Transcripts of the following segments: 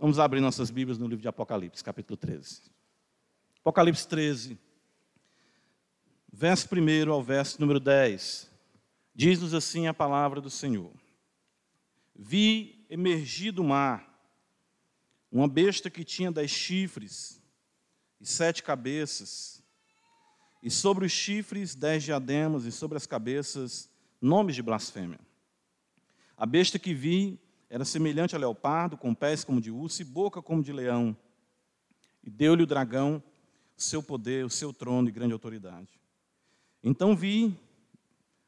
Vamos abrir nossas Bíblias no livro de Apocalipse, capítulo 13. Apocalipse 13, verso 1 ao verso número 10. Diz-nos assim a palavra do Senhor: Vi emergir do mar uma besta que tinha dez chifres e sete cabeças, e sobre os chifres dez diademas, e sobre as cabeças nomes de blasfêmia. A besta que vi era semelhante a leopardo, com pés como de urso e boca como de leão. E deu-lhe o dragão seu poder, o seu trono e grande autoridade. Então vi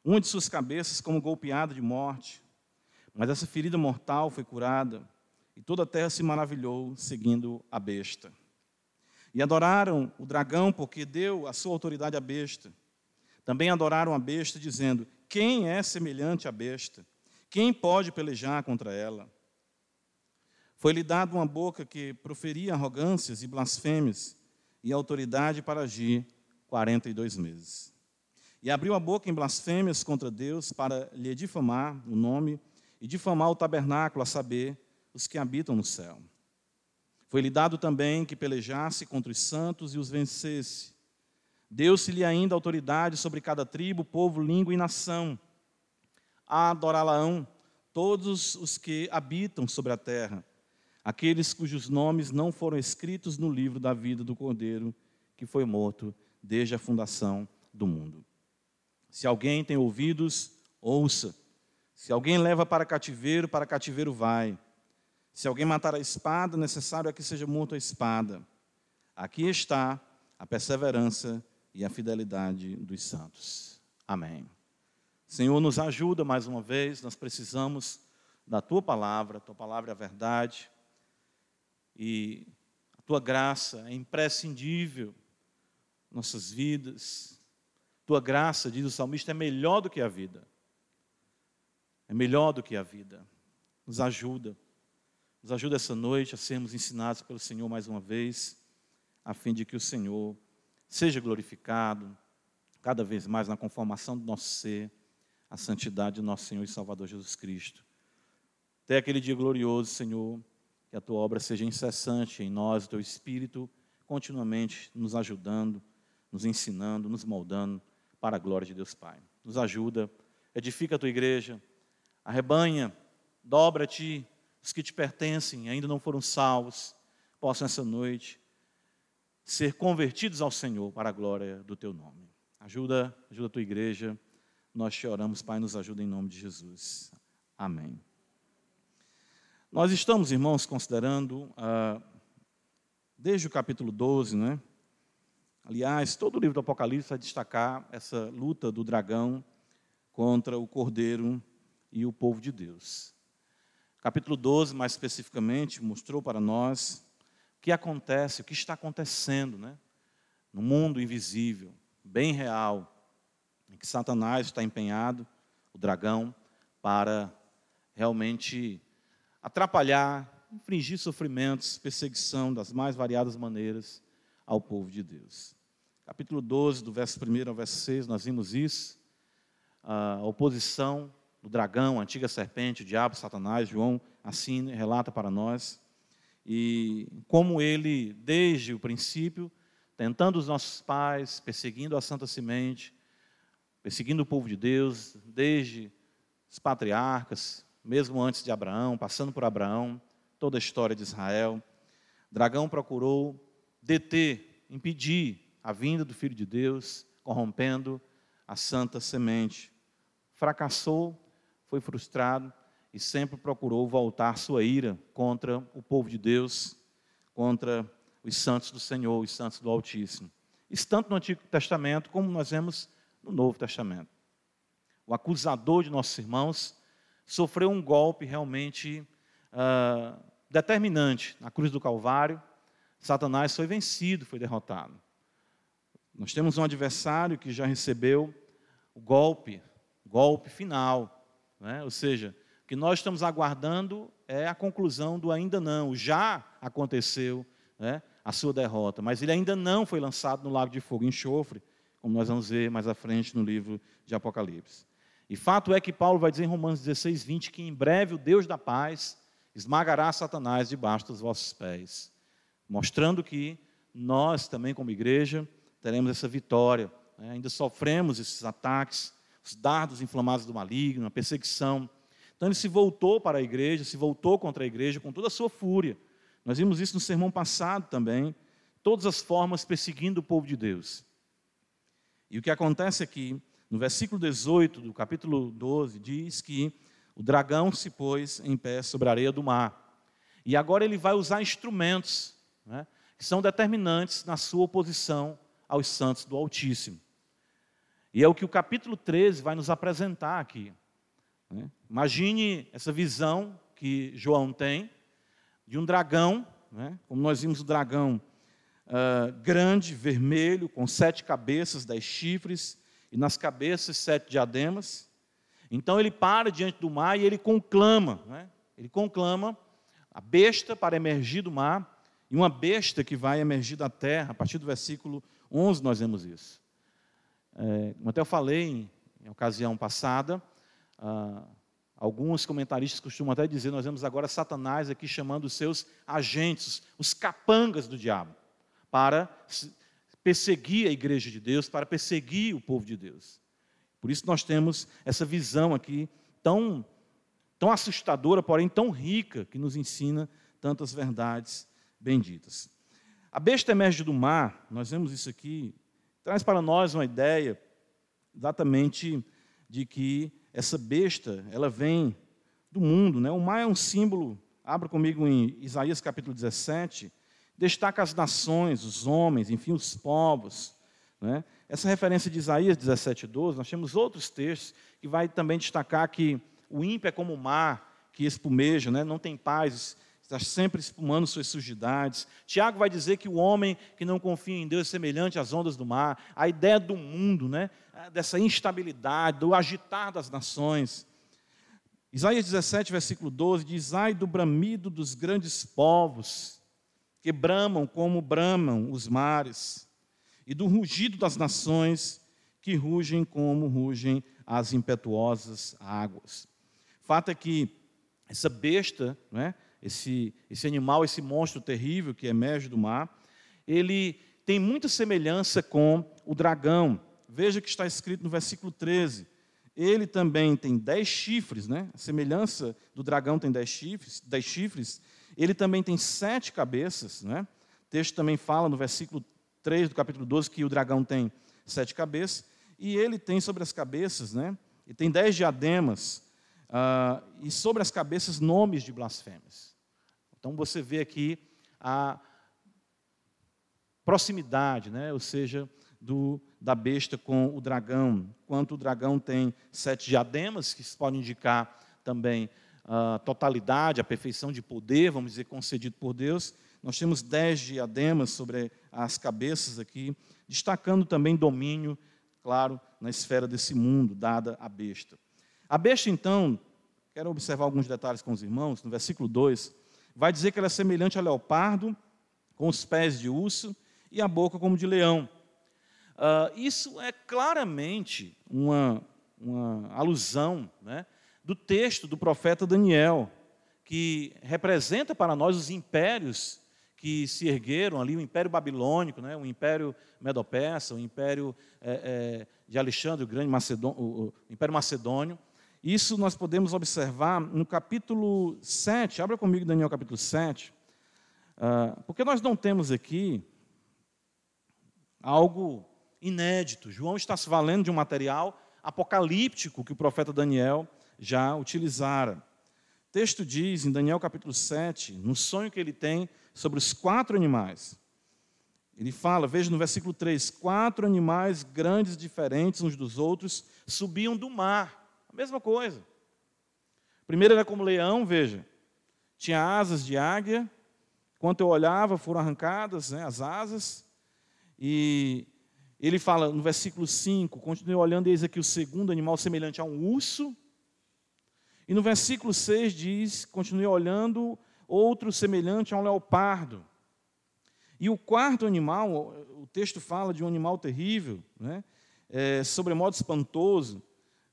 uma de suas cabeças como golpeada de morte, mas essa ferida mortal foi curada, e toda a terra se maravilhou, seguindo a besta. E adoraram o dragão, porque deu a sua autoridade à besta. Também adoraram a besta, dizendo: Quem é semelhante à besta? Quem pode pelejar contra ela? Foi-lhe dado uma boca que proferia arrogâncias e blasfêmias, e autoridade para agir 42 meses. E abriu a boca em blasfêmias contra Deus para lhe difamar o nome e difamar o tabernáculo, a saber, os que habitam no céu. Foi-lhe dado também que pelejasse contra os santos e os vencesse. Deu-se-lhe ainda autoridade sobre cada tribo, povo, língua e nação adorá-la-ão todos os que habitam sobre a terra, aqueles cujos nomes não foram escritos no livro da vida do Cordeiro, que foi morto desde a fundação do mundo. Se alguém tem ouvidos, ouça. Se alguém leva para cativeiro, para cativeiro vai. Se alguém matar a espada, necessário é que seja morto a espada. Aqui está a perseverança e a fidelidade dos santos. Amém. Senhor, nos ajuda mais uma vez, nós precisamos da tua palavra, tua palavra é a verdade, e a tua graça é imprescindível em nossas vidas. Tua graça, diz o salmista, é melhor do que a vida. É melhor do que a vida. Nos ajuda. Nos ajuda essa noite a sermos ensinados pelo Senhor mais uma vez, a fim de que o Senhor seja glorificado cada vez mais na conformação do nosso ser a santidade do nosso Senhor e Salvador Jesus Cristo. Até aquele dia glorioso, Senhor, que a tua obra seja incessante em nós, o teu Espírito, continuamente nos ajudando, nos ensinando, nos moldando para a glória de Deus Pai. Nos ajuda, edifica a tua igreja, arrebanha, dobra-te os que te pertencem, ainda não foram salvos, possam essa noite ser convertidos ao Senhor para a glória do teu nome. Ajuda, ajuda a tua igreja. Nós te oramos, Pai, nos ajuda em nome de Jesus. Amém. Nós estamos, irmãos, considerando, ah, desde o capítulo 12, né? Aliás, todo o livro do Apocalipse vai destacar essa luta do dragão contra o cordeiro e o povo de Deus. Capítulo 12, mais especificamente, mostrou para nós o que acontece, o que está acontecendo, né? No mundo invisível, bem real, que Satanás está empenhado, o dragão, para realmente atrapalhar, infligir sofrimentos, perseguição das mais variadas maneiras ao povo de Deus. Capítulo 12, do verso 1 ao verso 6, nós vimos isso. A oposição do dragão, a antiga serpente, o diabo, Satanás, João assim relata para nós. E como ele, desde o princípio, tentando os nossos pais, perseguindo a santa semente, perseguindo o povo de Deus, desde os patriarcas, mesmo antes de Abraão, passando por Abraão, toda a história de Israel. Dragão procurou deter, impedir a vinda do Filho de Deus, corrompendo a santa semente. Fracassou, foi frustrado e sempre procurou voltar sua ira contra o povo de Deus, contra os santos do Senhor, os santos do Altíssimo. Isso tanto no Antigo Testamento como nós vemos no Novo Testamento. O acusador de nossos irmãos sofreu um golpe realmente uh, determinante na cruz do Calvário. Satanás foi vencido, foi derrotado. Nós temos um adversário que já recebeu o golpe, golpe final. Né? Ou seja, o que nós estamos aguardando é a conclusão do ainda não. Já aconteceu né, a sua derrota, mas ele ainda não foi lançado no lago de fogo enxofre, como nós vamos ver mais à frente no livro de Apocalipse. E fato é que Paulo vai dizer em Romanos 16, 20 que em breve o Deus da paz esmagará Satanás debaixo dos vossos pés. Mostrando que nós também, como igreja, teremos essa vitória. Né? Ainda sofremos esses ataques, os dardos inflamados do maligno, a perseguição. Então ele se voltou para a igreja, se voltou contra a igreja com toda a sua fúria. Nós vimos isso no sermão passado também, todas as formas perseguindo o povo de Deus. E o que acontece aqui, no versículo 18 do capítulo 12, diz que o dragão se pôs em pé sobre a areia do mar. E agora ele vai usar instrumentos né, que são determinantes na sua oposição aos santos do Altíssimo. E é o que o capítulo 13 vai nos apresentar aqui. Né? Imagine essa visão que João tem de um dragão, né? como nós vimos o dragão uh, grande, vermelho, com sete cabeças, dez chifres, e nas cabeças sete diademas. Então ele para diante do mar e ele conclama, né? ele conclama a besta para emergir do mar e uma besta que vai emergir da terra. A partir do versículo 11 nós vemos isso. É, como até eu falei em, em ocasião passada, ah, alguns comentaristas costumam até dizer, nós vemos agora Satanás aqui chamando os seus agentes, os capangas do diabo, para perseguir a igreja de Deus, para perseguir o povo de Deus. Por isso nós temos essa visão aqui tão, tão assustadora, porém tão rica, que nos ensina tantas verdades benditas. A besta emerge do mar, nós vemos isso aqui, traz para nós uma ideia exatamente de que essa besta, ela vem do mundo. Né? O mar é um símbolo, abra comigo em Isaías capítulo 17, destaca as nações, os homens, enfim, os povos. Né? Essa referência de Isaías 17, 12, nós temos outros textos que vai também destacar que o ímpio é como o mar que espumeja, né? não tem paz, está sempre espumando suas sujidades. Tiago vai dizer que o homem que não confia em Deus é semelhante às ondas do mar. A ideia do mundo, né? dessa instabilidade, do agitar das nações. Isaías 17, versículo 12 diz: Ai do bramido dos grandes povos, que bramam como bramam os mares, e do rugido das nações, que rugem como rugem as impetuosas águas. Fato é que essa besta, né, esse, esse animal, esse monstro terrível que emerge do mar, ele tem muita semelhança com o dragão. Veja que está escrito no versículo 13. Ele também tem dez chifres, né? A semelhança do dragão tem dez chifres, dez chifres. Ele também tem sete cabeças, né? O texto também fala no versículo 3 do capítulo 12 que o dragão tem sete cabeças. E ele tem sobre as cabeças, né? E tem dez diademas. Uh, e sobre as cabeças nomes de blasfêmias. Então você vê aqui a proximidade, né? ou seja, do, da besta com o dragão. Quanto o dragão tem sete diademas, que podem indicar também a totalidade, a perfeição de poder, vamos dizer, concedido por Deus. Nós temos dez diademas sobre as cabeças aqui, destacando também domínio, claro, na esfera desse mundo, dada a besta. A besta, então, quero observar alguns detalhes com os irmãos, no versículo 2, vai dizer que ela é semelhante a leopardo, com os pés de urso e a boca como de leão. Uh, isso é claramente uma, uma alusão né, do texto do profeta Daniel, que representa para nós os impérios que se ergueram ali, o Império Babilônico, né, o Império Medo-Persa, o Império é, é, de Alexandre o Grande, Macedônio, o Império Macedônio, isso nós podemos observar no capítulo 7, abra comigo Daniel capítulo 7, uh, porque nós não temos aqui algo inédito. João está se valendo de um material apocalíptico que o profeta Daniel já utilizara. O texto diz em Daniel capítulo 7, no sonho que ele tem sobre os quatro animais. Ele fala, veja no versículo 3: quatro animais grandes, diferentes uns dos outros, subiam do mar a mesma coisa. Primeiro era como leão, veja. Tinha asas de águia. Quando eu olhava, foram arrancadas né, as asas. E ele fala no versículo 5: continuei olhando, eis aqui o segundo animal semelhante a um urso. E no versículo 6 diz: continuei olhando, outro semelhante a um leopardo. E o quarto animal, o texto fala de um animal terrível, né, é, sobremodo espantoso,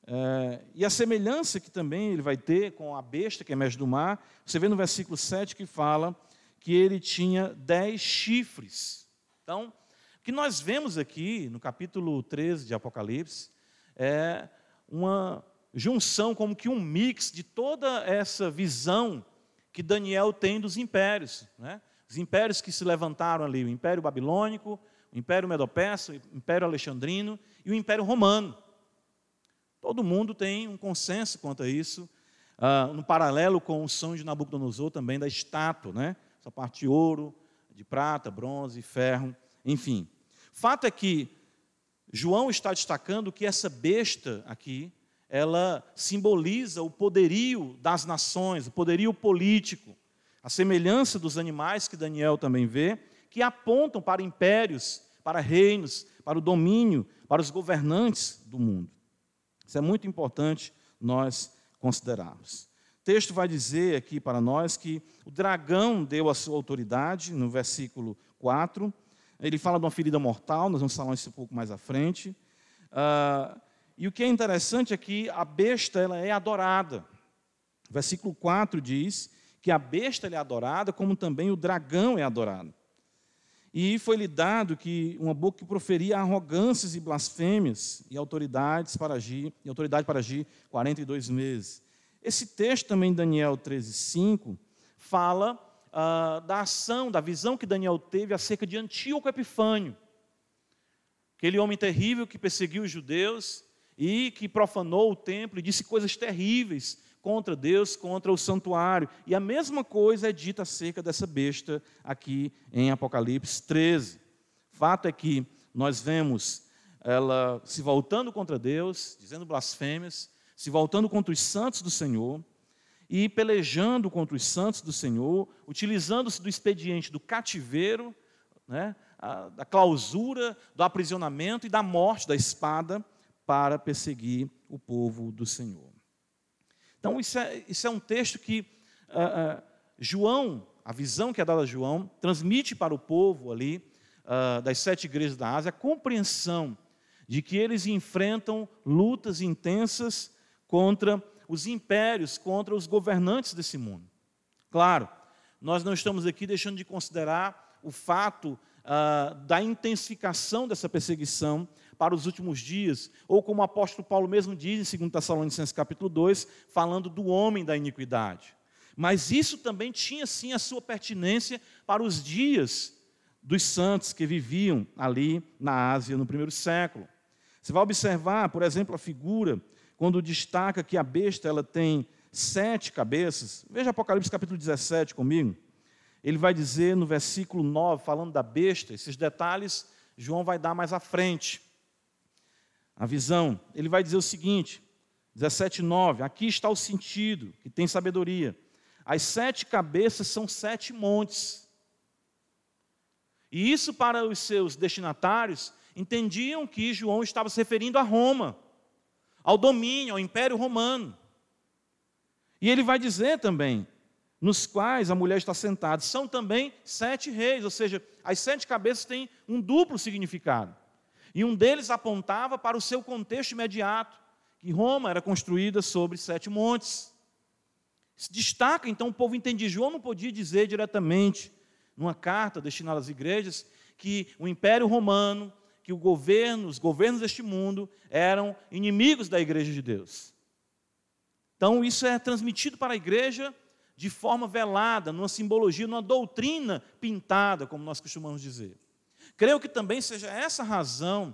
É, e a semelhança que também ele vai ter com a besta, que é mestre do mar, você vê no versículo 7 que fala que ele tinha dez chifres. Então, o que nós vemos aqui no capítulo 13 de Apocalipse é uma junção, como que um mix de toda essa visão que Daniel tem dos impérios. Né? Os impérios que se levantaram ali, o Império Babilônico, o Império Medo-Persa, o Império Alexandrino e o Império Romano. Todo mundo tem um consenso quanto a isso, uh, no paralelo com o sonho de Nabucodonosor também da estátua, né? essa parte de ouro, de prata, bronze, ferro, enfim. Fato é que João está destacando que essa besta aqui, ela simboliza o poderio das nações, o poderio político, a semelhança dos animais que Daniel também vê, que apontam para impérios, para reinos, para o domínio, para os governantes do mundo. Isso é muito importante nós considerarmos. O texto vai dizer aqui para nós que o dragão deu a sua autoridade, no versículo 4. Ele fala de uma ferida mortal, nós vamos falar isso um pouco mais à frente. Uh, e o que é interessante é que a besta ela é adorada. O versículo 4 diz que a besta é adorada, como também o dragão é adorado. E foi-lhe dado que uma boca que proferia arrogâncias e blasfêmias e autoridades para agir, e autoridade para agir 42 meses. Esse texto também, Daniel 13, 5, fala ah, da ação, da visão que Daniel teve acerca de Antíoco Epifânio. Aquele homem terrível que perseguiu os judeus e que profanou o templo e disse coisas terríveis contra Deus, contra o santuário. E a mesma coisa é dita acerca dessa besta aqui em Apocalipse 13. Fato é que nós vemos ela se voltando contra Deus, dizendo blasfêmias, se voltando contra os santos do Senhor e pelejando contra os santos do Senhor, utilizando-se do expediente do cativeiro, né, da clausura, do aprisionamento e da morte da espada para perseguir o povo do Senhor. Então, isso é, isso é um texto que uh, uh, João, a visão que é dada a João, transmite para o povo ali, uh, das sete igrejas da Ásia, a compreensão de que eles enfrentam lutas intensas contra os impérios, contra os governantes desse mundo. Claro, nós não estamos aqui deixando de considerar o fato da intensificação dessa perseguição para os últimos dias, ou como o apóstolo Paulo mesmo diz em 2 Tessalonicenses capítulo 2, falando do homem da iniquidade. Mas isso também tinha sim a sua pertinência para os dias dos santos que viviam ali na Ásia no primeiro século. Você vai observar, por exemplo, a figura quando destaca que a besta ela tem sete cabeças. Veja Apocalipse capítulo 17 comigo. Ele vai dizer no versículo 9, falando da besta, esses detalhes João vai dar mais à frente a visão, ele vai dizer o seguinte, 17,9: aqui está o sentido, que tem sabedoria. As sete cabeças são sete montes. E isso, para os seus destinatários, entendiam que João estava se referindo a Roma, ao domínio, ao Império Romano. E ele vai dizer também, nos quais a mulher está sentada, são também sete reis, ou seja, as sete cabeças têm um duplo significado. E um deles apontava para o seu contexto imediato, que Roma era construída sobre sete montes. Se destaca, então, o povo entende. João não podia dizer diretamente, numa carta destinada às igrejas, que o Império Romano, que o governo, os governos deste mundo eram inimigos da igreja de Deus. Então, isso é transmitido para a igreja de forma velada, numa simbologia, numa doutrina pintada, como nós costumamos dizer. Creio que também seja essa razão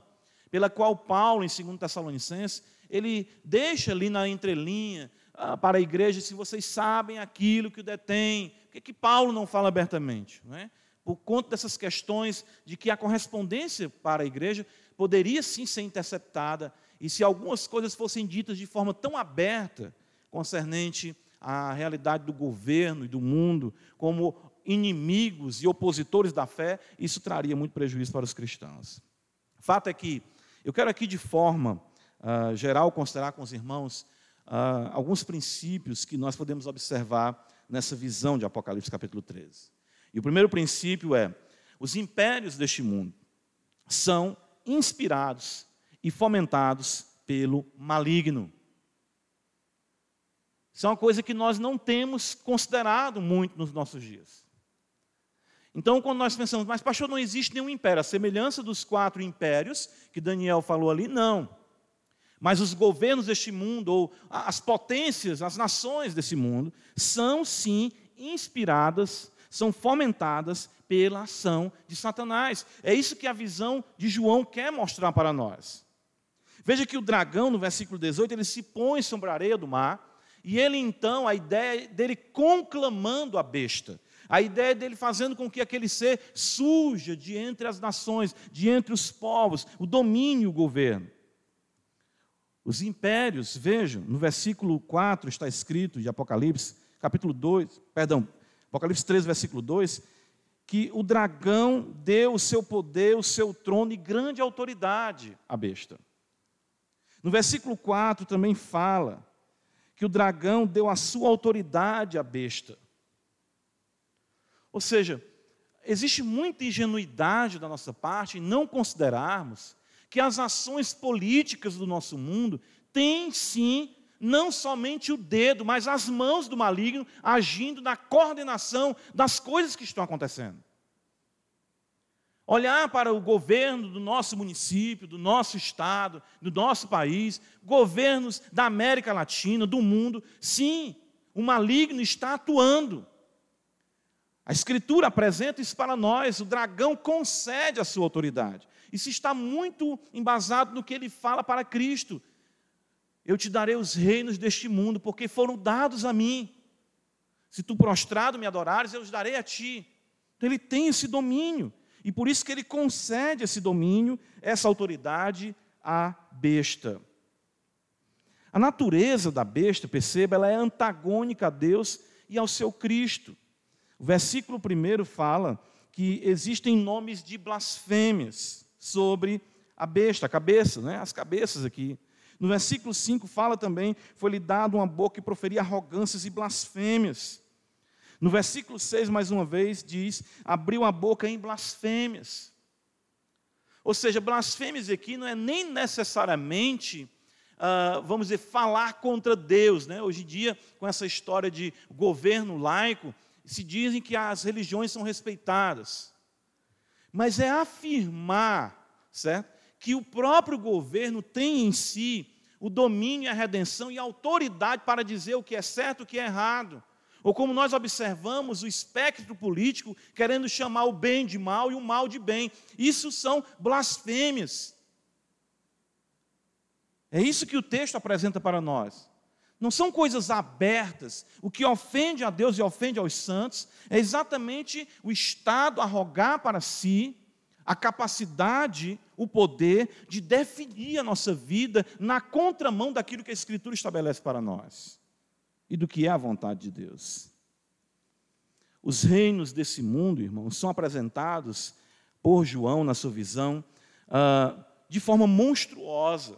pela qual Paulo, em 2 Tessalonicenses, ele deixa ali na entrelinha ah, para a igreja se vocês sabem aquilo que o detém. Por que, que Paulo não fala abertamente? Não é? Por conta dessas questões de que a correspondência para a igreja poderia sim ser interceptada, e se algumas coisas fossem ditas de forma tão aberta, concernente à realidade do governo e do mundo, como inimigos e opositores da fé, isso traria muito prejuízo para os cristãos. Fato é que eu quero aqui, de forma uh, geral, considerar com os irmãos uh, alguns princípios que nós podemos observar nessa visão de Apocalipse capítulo 13. E o primeiro princípio é: os impérios deste mundo são inspirados e fomentados pelo maligno. Isso é uma coisa que nós não temos considerado muito nos nossos dias. Então, quando nós pensamos, mas pastor, não existe nenhum império, a semelhança dos quatro impérios que Daniel falou ali, não. Mas os governos deste mundo, ou as potências, as nações desse mundo, são sim inspiradas, são fomentadas pela ação de Satanás. É isso que a visão de João quer mostrar para nós. Veja que o dragão, no versículo 18, ele se põe sobre a areia do mar, e ele então, a ideia dele conclamando a besta. A ideia dele fazendo com que aquele ser suja de entre as nações, de entre os povos, o domínio, o governo. Os impérios, vejam, no versículo 4 está escrito de Apocalipse, capítulo 2, perdão, Apocalipse 3, versículo 2, que o dragão deu o seu poder, o seu trono e grande autoridade à besta. No versículo 4 também fala que o dragão deu a sua autoridade à besta. Ou seja, existe muita ingenuidade da nossa parte em não considerarmos que as ações políticas do nosso mundo têm sim não somente o dedo, mas as mãos do maligno agindo na coordenação das coisas que estão acontecendo. Olhar para o governo do nosso município, do nosso estado, do nosso país, governos da América Latina, do mundo, sim, o maligno está atuando. A Escritura apresenta isso para nós, o dragão concede a sua autoridade. Isso está muito embasado no que ele fala para Cristo. Eu te darei os reinos deste mundo, porque foram dados a mim. Se tu prostrado me adorares, eu os darei a ti. Então ele tem esse domínio. E por isso que ele concede esse domínio, essa autoridade à besta. A natureza da besta, perceba, ela é antagônica a Deus e ao seu Cristo. O versículo 1 fala que existem nomes de blasfêmias sobre a besta, a cabeça, né? as cabeças aqui. No versículo 5 fala também: foi-lhe dado uma boca que proferia arrogâncias e blasfêmias. No versículo 6, mais uma vez, diz: abriu a boca em blasfêmias. Ou seja, blasfêmias aqui não é nem necessariamente, uh, vamos dizer, falar contra Deus. Né? Hoje em dia, com essa história de governo laico, se dizem que as religiões são respeitadas. Mas é afirmar, certo? Que o próprio governo tem em si o domínio, a redenção e a autoridade para dizer o que é certo e o que é errado. Ou como nós observamos o espectro político querendo chamar o bem de mal e o mal de bem. Isso são blasfêmias. É isso que o texto apresenta para nós. Não são coisas abertas. O que ofende a Deus e ofende aos santos é exatamente o Estado arrogar para si a capacidade, o poder de definir a nossa vida na contramão daquilo que a Escritura estabelece para nós e do que é a vontade de Deus. Os reinos desse mundo, irmãos, são apresentados por João na sua visão uh, de forma monstruosa.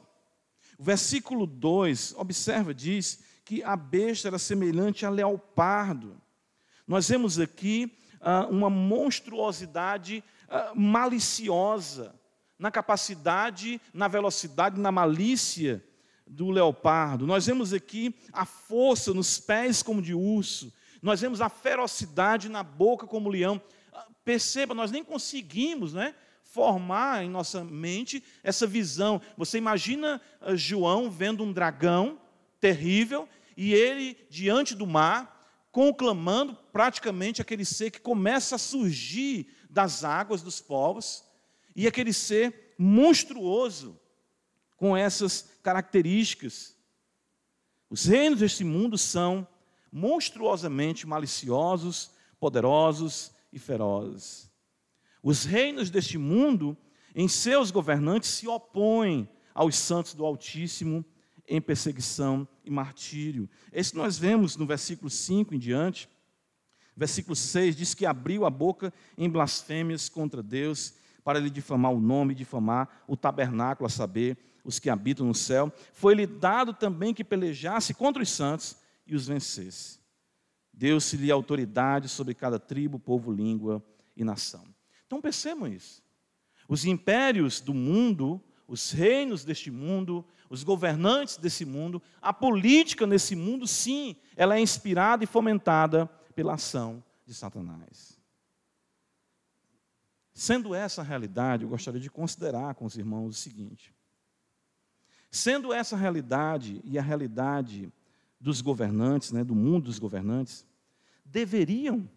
O versículo 2, observa, diz que a besta era semelhante a leopardo. Nós vemos aqui uh, uma monstruosidade uh, maliciosa na capacidade, na velocidade, na malícia do leopardo. Nós vemos aqui a força nos pés como de urso. Nós vemos a ferocidade na boca como leão. Ah, perceba, nós nem conseguimos, né? Formar em nossa mente essa visão. Você imagina uh, João vendo um dragão terrível e ele diante do mar, conclamando praticamente aquele ser que começa a surgir das águas dos povos, e aquele ser monstruoso com essas características. Os reinos deste mundo são monstruosamente maliciosos, poderosos e ferozes. Os reinos deste mundo, em seus governantes, se opõem aos santos do Altíssimo em perseguição e martírio. Esse nós vemos no versículo 5 em diante. Versículo 6 diz que abriu a boca em blasfêmias contra Deus para lhe difamar o nome, difamar o tabernáculo, a saber, os que habitam no céu. Foi-lhe dado também que pelejasse contra os santos e os vencesse. Deu-se-lhe autoridade sobre cada tribo, povo, língua e nação. Então percebam isso. Os impérios do mundo os reinos deste mundo, os governantes desse mundo, a política nesse mundo, sim, ela é inspirada e fomentada pela ação de Satanás. Sendo essa a realidade, eu gostaria de considerar com os irmãos o seguinte: sendo essa a realidade e a realidade dos governantes, né, do mundo dos governantes, deveriam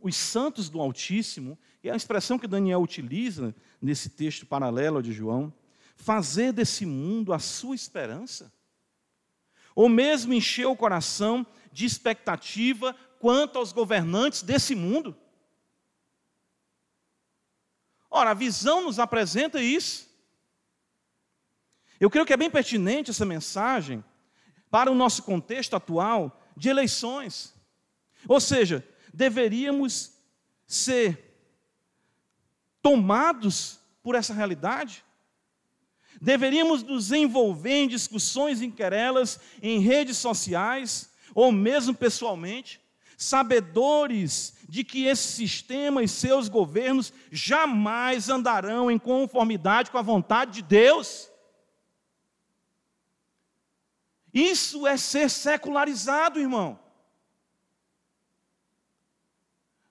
os santos do Altíssimo, é a expressão que Daniel utiliza nesse texto paralelo de João, fazer desse mundo a sua esperança? Ou mesmo encher o coração de expectativa quanto aos governantes desse mundo? Ora, a visão nos apresenta isso. Eu creio que é bem pertinente essa mensagem para o nosso contexto atual de eleições. Ou seja, deveríamos ser tomados por essa realidade? Deveríamos nos envolver em discussões em querelas, em redes sociais, ou mesmo pessoalmente, sabedores de que esse sistema e seus governos jamais andarão em conformidade com a vontade de Deus. Isso é ser secularizado, irmão.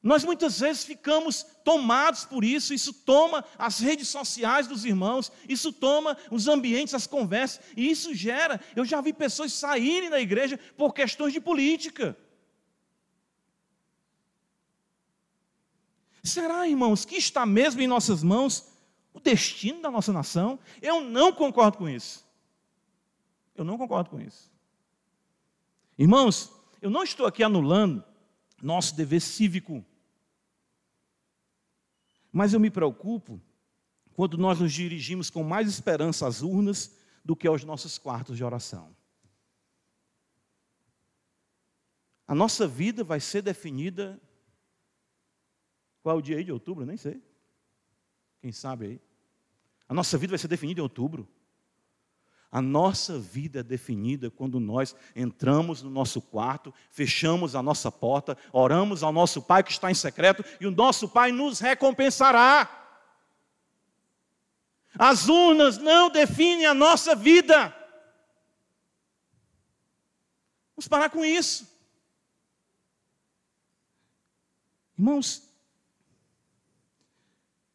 Nós muitas vezes ficamos tomados por isso, isso toma as redes sociais dos irmãos, isso toma os ambientes, as conversas, e isso gera. Eu já vi pessoas saírem da igreja por questões de política. Será, irmãos, que está mesmo em nossas mãos o destino da nossa nação? Eu não concordo com isso. Eu não concordo com isso. Irmãos, eu não estou aqui anulando nosso dever cívico mas eu me preocupo quando nós nos dirigimos com mais esperança às urnas do que aos nossos quartos de oração. A nossa vida vai ser definida. Qual é o dia aí de outubro? Nem sei. Quem sabe aí? A nossa vida vai ser definida em outubro. A nossa vida é definida quando nós entramos no nosso quarto, fechamos a nossa porta, oramos ao nosso Pai que está em secreto e o nosso Pai nos recompensará. As urnas não definem a nossa vida. Vamos parar com isso. Irmãos,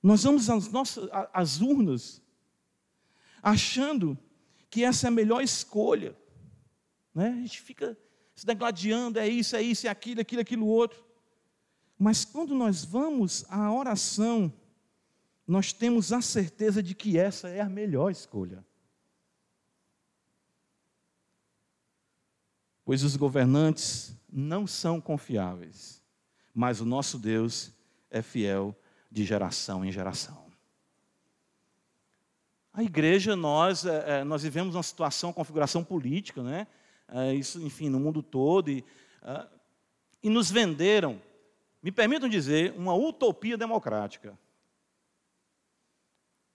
nós vamos às, nossas, às urnas achando que essa é a melhor escolha. Né? A gente fica se degladiando, é isso, é isso, é aquilo, é aquilo, é aquilo outro. Mas quando nós vamos à oração, nós temos a certeza de que essa é a melhor escolha. Pois os governantes não são confiáveis, mas o nosso Deus é fiel de geração em geração. A igreja, nós, é, é, nós vivemos uma situação, uma configuração política, né? É, isso, enfim, no mundo todo, e, e nos venderam, me permitam dizer, uma utopia democrática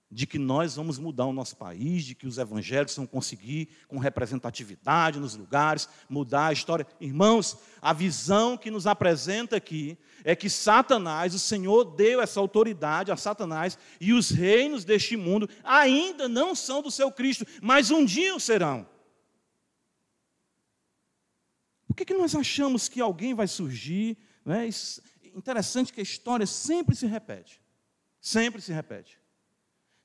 de que nós vamos mudar o nosso país, de que os evangélicos vão conseguir, com representatividade nos lugares, mudar a história. Irmãos, a visão que nos apresenta aqui é que Satanás, o Senhor deu essa autoridade a Satanás, e os reinos deste mundo ainda não são do seu Cristo, mas um dia o serão. Por que, que nós achamos que alguém vai surgir? Né? Interessante que a história sempre se repete. Sempre se repete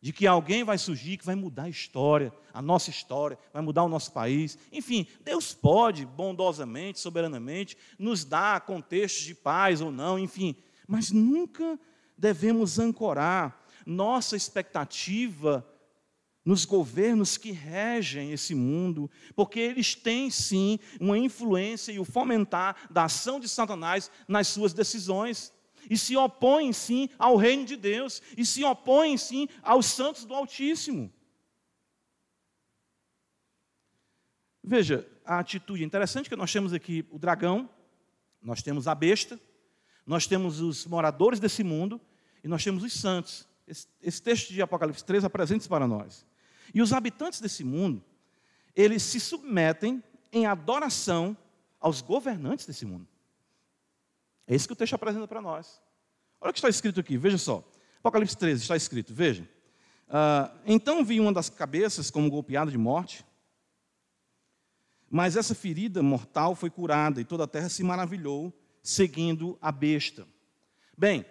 de que alguém vai surgir que vai mudar a história, a nossa história, vai mudar o nosso país. Enfim, Deus pode, bondosamente, soberanamente, nos dar contextos de paz ou não, enfim, mas nunca devemos ancorar nossa expectativa nos governos que regem esse mundo, porque eles têm sim uma influência e o fomentar da ação de Satanás nas suas decisões e se opõem sim ao reino de Deus, e se opõem sim aos santos do Altíssimo. Veja, a atitude interessante que nós temos aqui o dragão, nós temos a besta, nós temos os moradores desse mundo e nós temos os santos. Esse, esse texto de Apocalipse 3 apresenta isso para nós. E os habitantes desse mundo, eles se submetem em adoração aos governantes desse mundo. É isso que o texto apresenta para nós. Olha o que está escrito aqui, veja só. Apocalipse 13 está escrito, veja. Uh, então vi uma das cabeças como golpeada de morte, mas essa ferida mortal foi curada e toda a terra se maravilhou, seguindo a besta. Bem,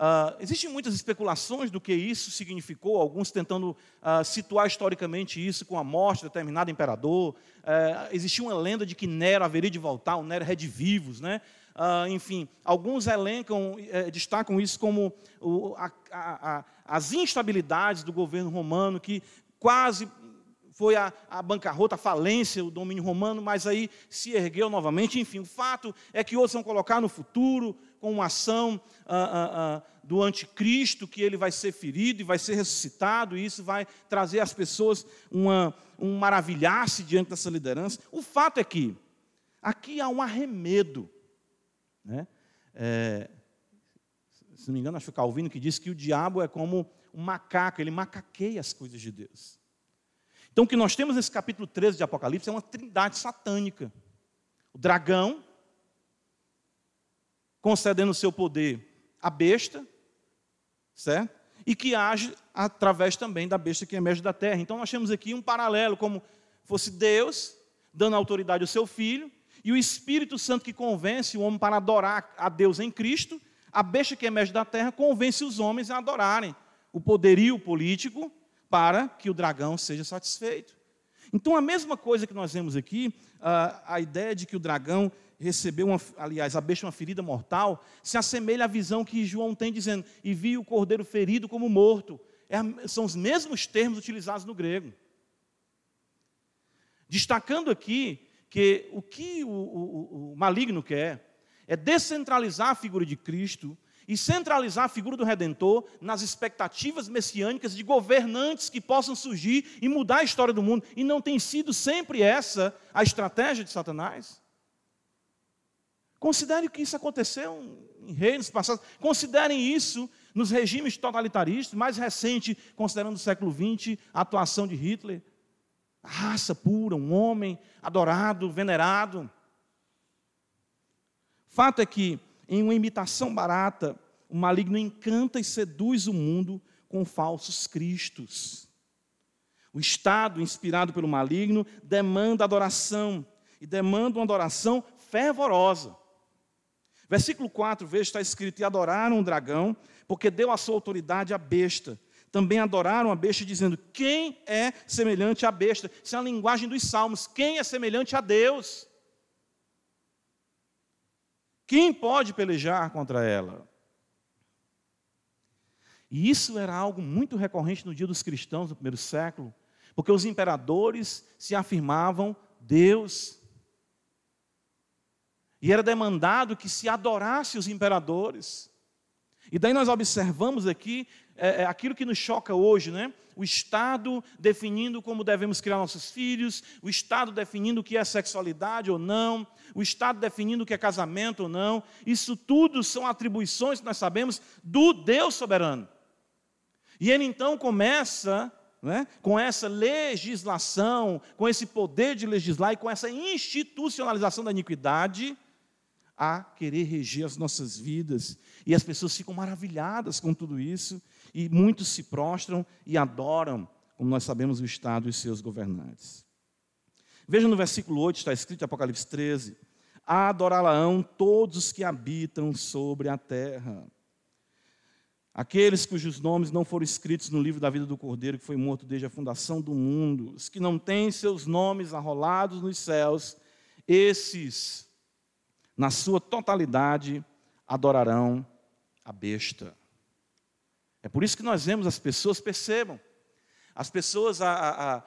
Uh, existem muitas especulações do que isso significou, alguns tentando uh, situar historicamente isso com a morte de determinado imperador. Uh, existia uma lenda de que Nero haveria de voltar, o Nero redivivos, né? Uh, enfim, alguns elencam, eh, destacam isso como o, a, a, as instabilidades do governo romano, que quase foi a, a bancarrota, a falência, o domínio romano, mas aí se ergueu novamente. Enfim, o fato é que outros vão colocar no futuro com uma ação ah, ah, do anticristo, que ele vai ser ferido e vai ser ressuscitado, e isso vai trazer às pessoas uma, um maravilhar-se diante dessa liderança. O fato é que aqui há um arremedo. Né? É, se não me engano, acho que Calvino que disse que o diabo é como um macaco, ele macaqueia as coisas de Deus. Então, o que nós temos nesse capítulo 13 de Apocalipse é uma trindade satânica. O dragão, concedendo o seu poder à besta, certo? E que age através também da besta que emerge da terra. Então, nós temos aqui um paralelo, como fosse Deus dando autoridade ao seu filho, e o Espírito Santo que convence o homem para adorar a Deus em Cristo, a besta que emerge da terra convence os homens a adorarem o poderio político para que o dragão seja satisfeito. Então, a mesma coisa que nós vemos aqui, a, a ideia de que o dragão recebeu, uma, aliás, a besta uma ferida mortal, se assemelha à visão que João tem dizendo, e viu o cordeiro ferido como morto. É, são os mesmos termos utilizados no grego. Destacando aqui que o que o, o, o maligno quer é descentralizar a figura de Cristo e centralizar a figura do Redentor nas expectativas messiânicas de governantes que possam surgir e mudar a história do mundo. E não tem sido sempre essa a estratégia de Satanás? Considere que isso aconteceu em reinos passados. Considerem isso nos regimes totalitaristas, mais recente, considerando o século XX, a atuação de Hitler. A raça pura, um homem adorado, venerado. Fato é que em uma imitação barata, o maligno encanta e seduz o mundo com falsos cristos. O Estado, inspirado pelo maligno, demanda adoração, e demanda uma adoração fervorosa. Versículo 4, veja, está escrito: E adoraram o dragão, porque deu a sua autoridade à besta. Também adoraram a besta, dizendo: Quem é semelhante à besta? Isso é a linguagem dos salmos. Quem é semelhante a Deus? Quem pode pelejar contra ela? E isso era algo muito recorrente no dia dos cristãos no primeiro século, porque os imperadores se afirmavam Deus. E era demandado que se adorasse os imperadores. E daí nós observamos aqui é, é, aquilo que nos choca hoje, né? O Estado definindo como devemos criar nossos filhos, o Estado definindo o que é sexualidade ou não, o Estado definindo o que é casamento ou não. Isso tudo são atribuições que nós sabemos do Deus soberano. E ele então começa né, com essa legislação, com esse poder de legislar e com essa institucionalização da iniquidade, a querer reger as nossas vidas. E as pessoas ficam maravilhadas com tudo isso, e muitos se prostram e adoram, como nós sabemos, o Estado e seus governantes. Veja no versículo 8, está escrito em Apocalipse 13: Adorá-la-ão todos os que habitam sobre a terra. Aqueles cujos nomes não foram escritos no livro da vida do Cordeiro, que foi morto desde a fundação do mundo, os que não têm seus nomes arrolados nos céus, esses, na sua totalidade, adorarão a besta. É por isso que nós vemos as pessoas, percebam, as pessoas a, a, a,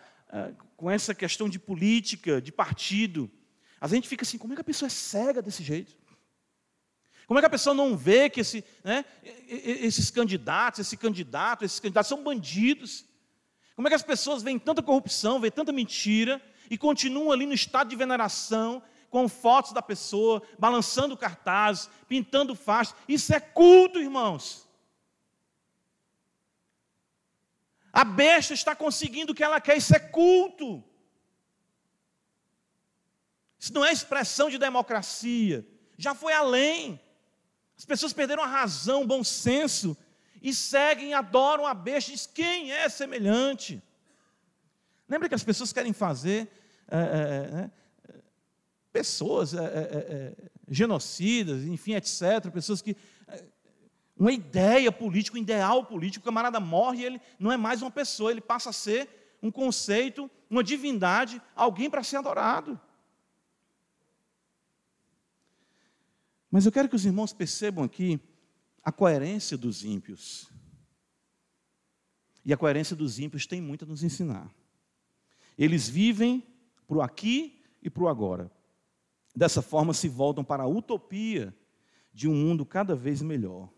com essa questão de política, de partido, a gente fica assim, como é que a pessoa é cega desse jeito? Como é que a pessoa não vê que esse, né, esses candidatos, esse candidato, esses candidatos são bandidos? Como é que as pessoas veem tanta corrupção, veem tanta mentira e continuam ali no estado de veneração, com fotos da pessoa, balançando cartazes, pintando faixas? Isso é culto, irmãos. A besta está conseguindo o que ela quer, isso é culto. Isso não é expressão de democracia, já foi além. As pessoas perderam a razão, o bom senso, e seguem adoram a besta. Diz, quem é semelhante? Lembra que as pessoas querem fazer é, é, é, pessoas é, é, é, genocidas, enfim, etc. Pessoas que. Uma ideia política, um ideal político, o camarada morre e ele não é mais uma pessoa, ele passa a ser um conceito, uma divindade, alguém para ser adorado. Mas eu quero que os irmãos percebam aqui a coerência dos ímpios. E a coerência dos ímpios tem muito a nos ensinar. Eles vivem para o aqui e para o agora. Dessa forma, se voltam para a utopia de um mundo cada vez melhor.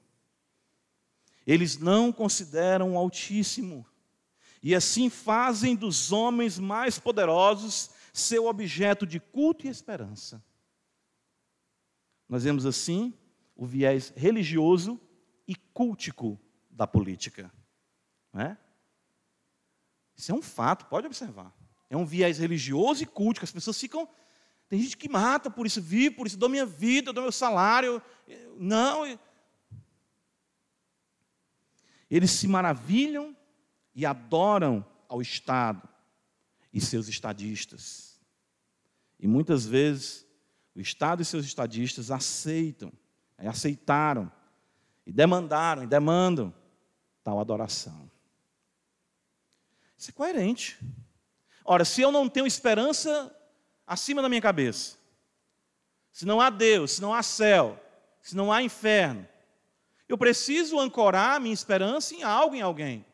Eles não consideram o Altíssimo e assim fazem dos homens mais poderosos seu objeto de culto e esperança. Nós vemos assim o viés religioso e cultico da política. É? Isso é um fato, pode observar. É um viés religioso e cultico. As pessoas ficam. Tem gente que mata por isso, vive por isso, dou minha vida, dou meu salário. Não. Eles se maravilham e adoram ao Estado e seus estadistas. E muitas vezes o Estado e seus estadistas aceitam, aceitaram e demandaram e demandam tal adoração. Isso é coerente. Ora, se eu não tenho esperança acima da minha cabeça, se não há Deus, se não há céu, se não há inferno, eu preciso ancorar minha esperança em algo, em alguém.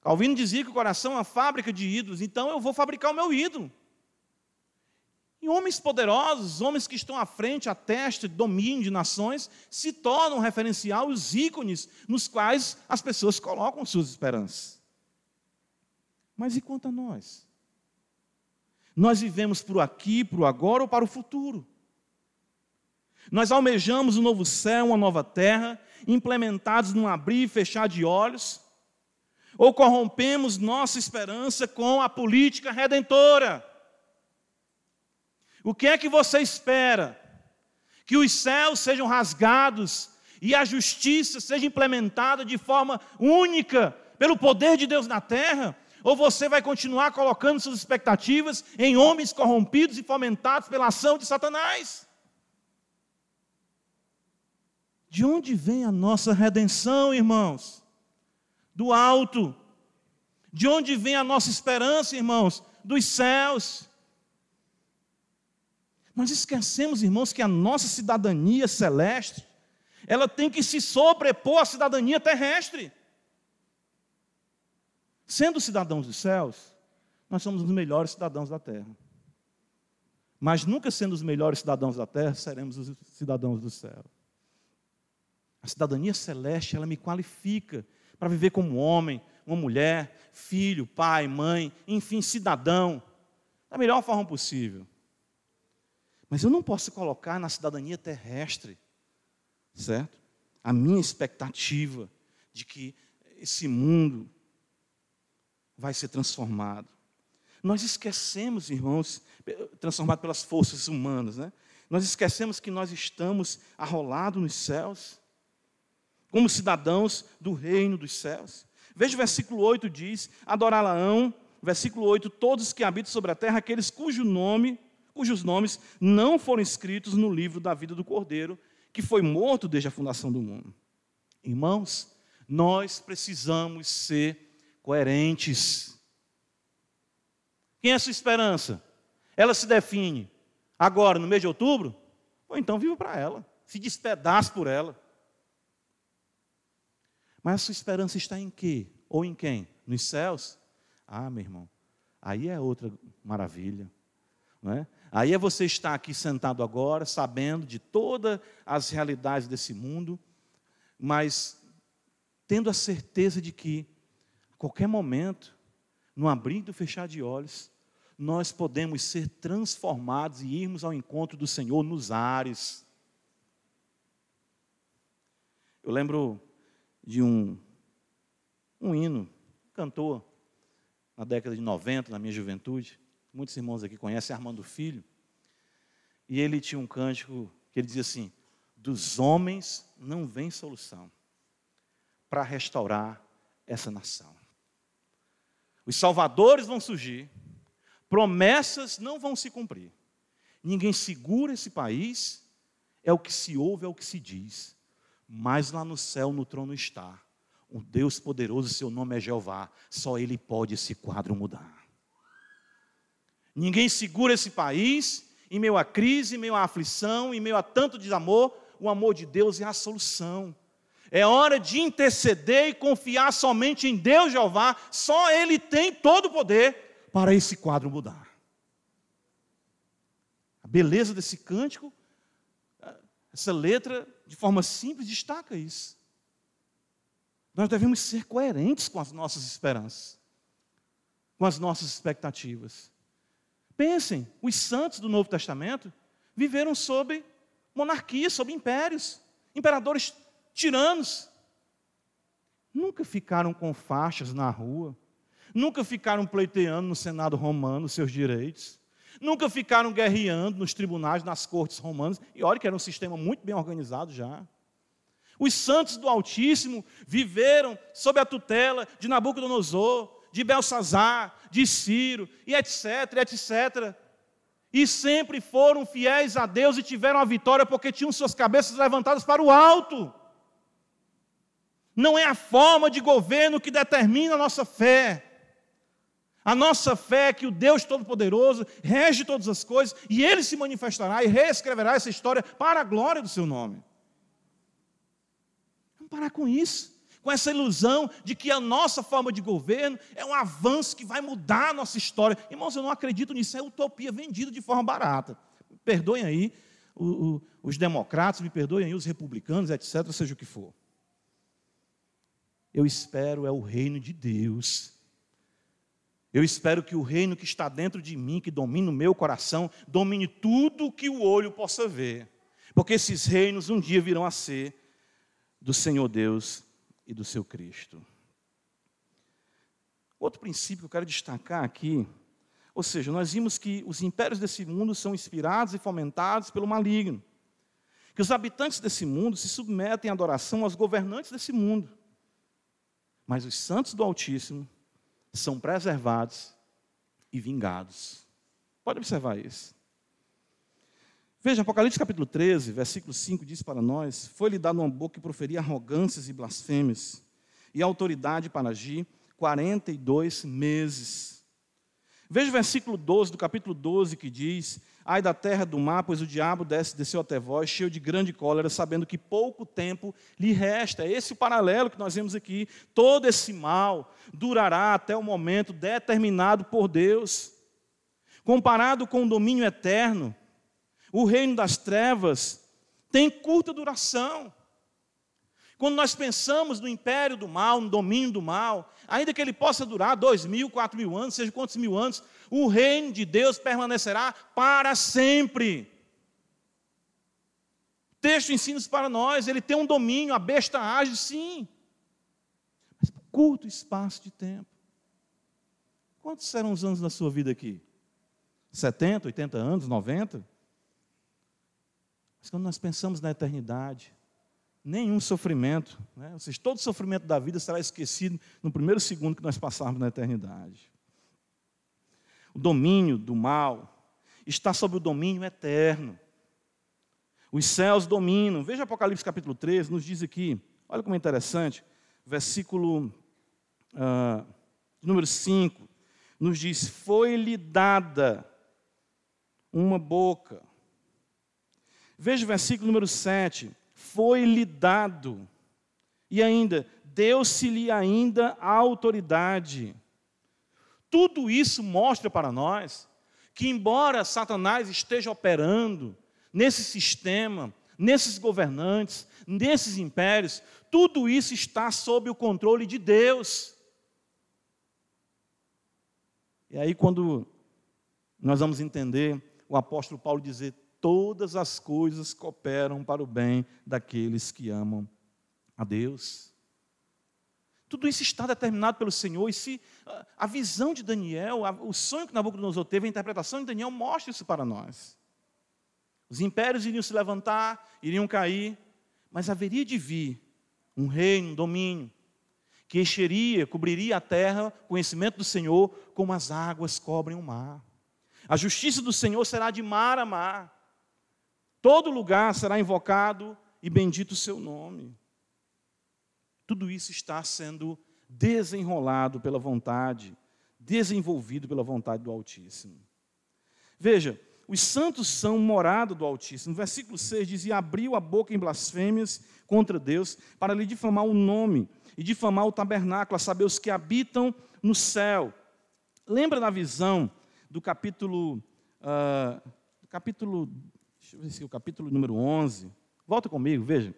Calvino dizia que o coração é uma fábrica de ídolos, então eu vou fabricar o meu ídolo. E homens poderosos, homens que estão à frente, à testa, domínio de nações, se tornam referencial, os ícones nos quais as pessoas colocam suas esperanças. Mas e quanto a nós? Nós vivemos para o aqui, para o agora ou para o futuro? Nós almejamos um novo céu, uma nova terra, implementados num abrir e fechar de olhos? Ou corrompemos nossa esperança com a política redentora? O que é que você espera? Que os céus sejam rasgados e a justiça seja implementada de forma única pelo poder de Deus na terra? Ou você vai continuar colocando suas expectativas em homens corrompidos e fomentados pela ação de Satanás? De onde vem a nossa redenção, irmãos? Do alto. De onde vem a nossa esperança, irmãos? Dos céus. Nós esquecemos, irmãos, que a nossa cidadania celeste, ela tem que se sobrepor à cidadania terrestre. Sendo cidadãos dos céus, nós somos os melhores cidadãos da terra. Mas nunca sendo os melhores cidadãos da terra, seremos os cidadãos do céu. A cidadania celeste, ela me qualifica para viver como homem, uma mulher, filho, pai, mãe, enfim, cidadão, da melhor forma possível. Mas eu não posso colocar na cidadania terrestre, certo? A minha expectativa de que esse mundo vai ser transformado. Nós esquecemos, irmãos, transformado pelas forças humanas, né? Nós esquecemos que nós estamos arrolados nos céus, como cidadãos do reino dos céus. Veja o versículo 8 diz: Adorá-la-ão, versículo 8, todos que habitam sobre a terra, aqueles cujo nome, cujos nomes não foram escritos no livro da vida do Cordeiro, que foi morto desde a fundação do mundo. Irmãos, nós precisamos ser coerentes. Quem é a sua esperança? Ela se define agora, no mês de outubro? Ou então viva para ela, se despedace por ela. Mas a sua esperança está em quê? Ou em quem? Nos céus? Ah, meu irmão, aí é outra maravilha. Não é? Aí é você estar aqui sentado agora, sabendo de todas as realidades desse mundo, mas tendo a certeza de que qualquer momento, no abrir e fechar de olhos, nós podemos ser transformados e irmos ao encontro do Senhor nos ares. Eu lembro de um, um hino, cantor, na década de 90, na minha juventude. Muitos irmãos aqui conhecem Armando Filho. E ele tinha um cântico que ele dizia assim: Dos homens não vem solução, para restaurar essa nação. Os salvadores vão surgir, promessas não vão se cumprir. Ninguém segura esse país, é o que se ouve, é o que se diz. Mas lá no céu, no trono está um Deus poderoso, seu nome é Jeová. Só Ele pode esse quadro mudar. Ninguém segura esse país em meio à crise, em meio à aflição, em meio a tanto desamor. O amor de Deus é a solução. É hora de interceder e confiar somente em Deus Jeová. Só Ele tem todo o poder para esse quadro mudar. A beleza desse cântico, essa letra, de forma simples, destaca isso. Nós devemos ser coerentes com as nossas esperanças, com as nossas expectativas. Pensem, os santos do Novo Testamento viveram sob monarquia, sob impérios, imperadores tiranos. Nunca ficaram com faixas na rua, nunca ficaram pleiteando no Senado romano seus direitos, nunca ficaram guerreando nos tribunais, nas cortes romanas, e olha que era um sistema muito bem organizado já. Os santos do Altíssimo viveram sob a tutela de Nabucodonosor, de Belsazar, de Ciro, e etc, etc. E sempre foram fiéis a Deus e tiveram a vitória porque tinham suas cabeças levantadas para o alto. Não é a forma de governo que determina a nossa fé. A nossa fé é que o Deus Todo-Poderoso rege todas as coisas e Ele se manifestará e reescreverá essa história para a glória do Seu nome parar com isso, com essa ilusão de que a nossa forma de governo é um avanço que vai mudar a nossa história. Irmãos, eu não acredito nisso, é utopia vendida de forma barata. Perdoem aí o, o, os democratas, me perdoem aí os republicanos, etc., seja o que for. Eu espero é o reino de Deus. Eu espero que o reino que está dentro de mim, que domina o meu coração, domine tudo o que o olho possa ver. Porque esses reinos um dia virão a ser do Senhor Deus e do seu Cristo. Outro princípio que eu quero destacar aqui, ou seja, nós vimos que os impérios desse mundo são inspirados e fomentados pelo maligno. Que os habitantes desse mundo se submetem à adoração aos governantes desse mundo. Mas os santos do Altíssimo são preservados e vingados. Pode observar isso. Veja, Apocalipse capítulo 13, versículo 5 diz para nós: Foi-lhe dado uma boca que proferia arrogâncias e blasfêmias, e autoridade para agir 42 meses. Veja o versículo 12 do capítulo 12 que diz: Ai da terra do mar, pois o diabo desce, desceu até vós, cheio de grande cólera, sabendo que pouco tempo lhe resta. É esse o paralelo que nós vemos aqui. Todo esse mal durará até o momento determinado por Deus. Comparado com o domínio eterno, o reino das trevas tem curta duração. Quando nós pensamos no império do mal, no domínio do mal, ainda que ele possa durar dois mil, quatro mil anos, seja quantos mil anos, o reino de Deus permanecerá para sempre. O texto ensina isso para nós, ele tem um domínio, a besta age sim, mas por curto espaço de tempo. Quantos serão os anos da sua vida aqui? 70, 80 anos, 90? Mas quando nós pensamos na eternidade, nenhum sofrimento, né? ou seja, todo sofrimento da vida será esquecido no primeiro segundo que nós passarmos na eternidade. O domínio do mal está sob o domínio eterno. Os céus dominam. Veja Apocalipse capítulo 13, nos diz aqui, olha como é interessante, versículo uh, número 5, nos diz: Foi-lhe dada uma boca Veja o versículo número 7. Foi-lhe dado. E ainda, deu-se-lhe ainda a autoridade. Tudo isso mostra para nós que, embora Satanás esteja operando nesse sistema, nesses governantes, nesses impérios, tudo isso está sob o controle de Deus. E aí, quando nós vamos entender o apóstolo Paulo dizer: todas as coisas cooperam para o bem daqueles que amam a Deus. Tudo isso está determinado pelo Senhor, e se a visão de Daniel, o sonho que Nabucodonosor teve, a interpretação de Daniel mostra isso para nós. Os impérios iriam se levantar, iriam cair, mas haveria de vir um reino, um domínio, que encheria, cobriria a terra, conhecimento do Senhor, como as águas cobrem o mar. A justiça do Senhor será de mar a mar. Todo lugar será invocado e bendito o seu nome. Tudo isso está sendo desenrolado pela vontade, desenvolvido pela vontade do Altíssimo. Veja, os santos são morada do Altíssimo. Versículo 6 dizia: abriu a boca em blasfêmias contra Deus para lhe difamar o nome e difamar o tabernáculo, a saber, os que habitam no céu. Lembra da visão do capítulo, uh, capítulo, deixa eu ver se é o capítulo número 11. Volta comigo, veja.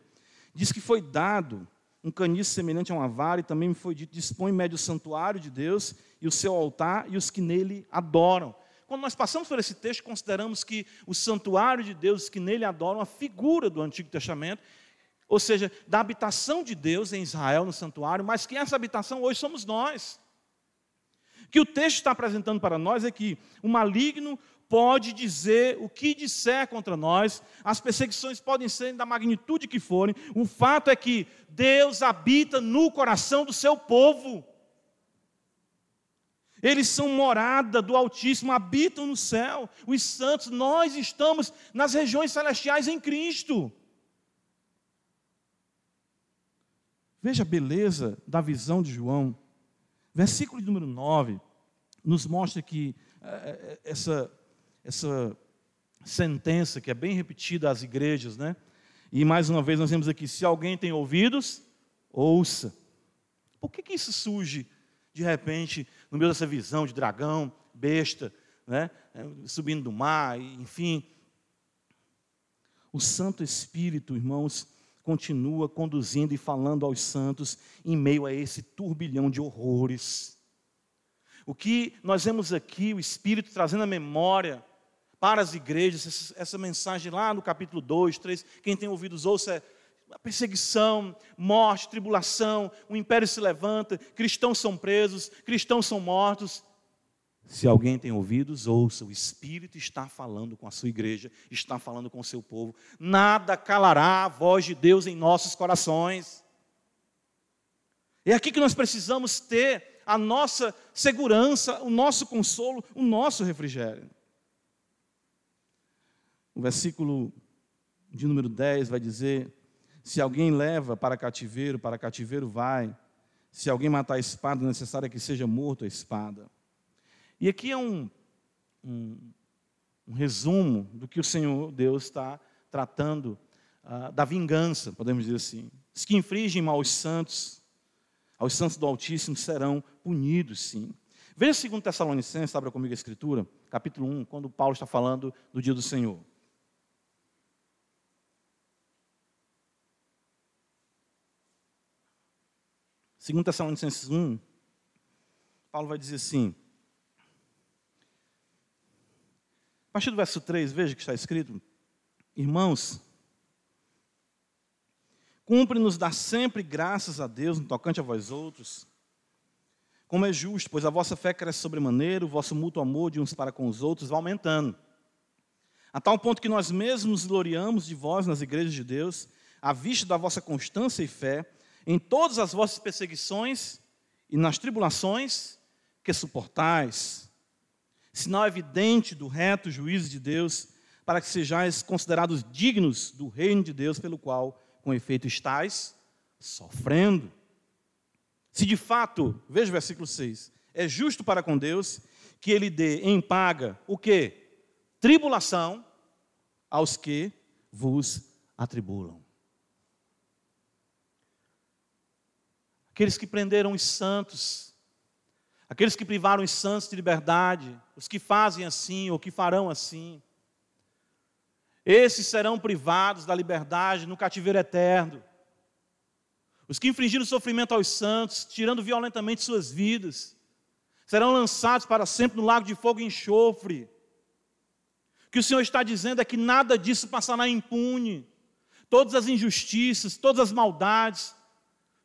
Diz que foi dado um caniço semelhante a uma vara, e também me foi dito: dispõe médio o santuário de Deus e o seu altar e os que nele adoram. Quando nós passamos por esse texto, consideramos que o santuário de Deus que nele adoram a figura do Antigo Testamento, ou seja, da habitação de Deus em Israel no santuário, mas que essa habitação hoje somos nós. O que o texto está apresentando para nós é que o maligno pode dizer o que disser contra nós, as perseguições podem ser da magnitude que forem, o fato é que Deus habita no coração do seu povo. Eles são morada do Altíssimo, habitam no céu. Os santos, nós estamos nas regiões celestiais em Cristo. Veja a beleza da visão de João. Versículo número 9 nos mostra que é, essa, essa sentença, que é bem repetida às igrejas, né? E mais uma vez nós vemos aqui: se alguém tem ouvidos, ouça. Por que, que isso surge de repente, no meio dessa visão de dragão, besta, né, subindo do mar, enfim. O Santo Espírito, irmãos, continua conduzindo e falando aos santos em meio a esse turbilhão de horrores. O que nós vemos aqui, o Espírito trazendo a memória para as igrejas, essa, mensagem lá no capítulo 2, 3, quem tem ouvidos ouça, é perseguição, morte, tribulação, o império se levanta, cristãos são presos, cristãos são mortos. Se alguém tem ouvidos, ouça, o Espírito está falando com a sua igreja, está falando com o seu povo. Nada calará a voz de Deus em nossos corações. É aqui que nós precisamos ter a nossa segurança, o nosso consolo, o nosso refrigério. O versículo de número 10 vai dizer: se alguém leva para cativeiro, para cativeiro vai. Se alguém matar a espada, é necessário que seja morto a espada. E aqui é um, um, um resumo do que o Senhor Deus está tratando uh, da vingança, podemos dizer assim. Os que infringem mal aos santos, aos santos do Altíssimo, serão punidos, sim. Veja 2 Tessalonicenses, abra comigo a Escritura, capítulo 1, quando Paulo está falando do dia do Senhor. 2 Tessalonicenses 1, Paulo vai dizer assim, a partir do verso 3, veja que está escrito, irmãos, cumpre-nos dar sempre graças a Deus no tocante a vós outros, como é justo, pois a vossa fé cresce sobremaneira, o vosso mútuo amor de uns para com os outros vai aumentando, a tal ponto que nós mesmos gloriamos de vós nas igrejas de Deus, à vista da vossa constância e fé, em todas as vossas perseguições e nas tribulações que suportais, sinal evidente do reto juízo de Deus, para que sejais considerados dignos do reino de Deus, pelo qual, com efeito, estais sofrendo. Se de fato, veja o versículo 6, é justo para com Deus que ele dê em paga o que? Tribulação aos que vos atribulam. Aqueles que prenderam os santos, aqueles que privaram os santos de liberdade, os que fazem assim ou que farão assim. Esses serão privados da liberdade no cativeiro eterno. Os que infringiram sofrimento aos santos, tirando violentamente suas vidas, serão lançados para sempre no lago de fogo e enxofre. O que o Senhor está dizendo é que nada disso passará impune. Todas as injustiças, todas as maldades,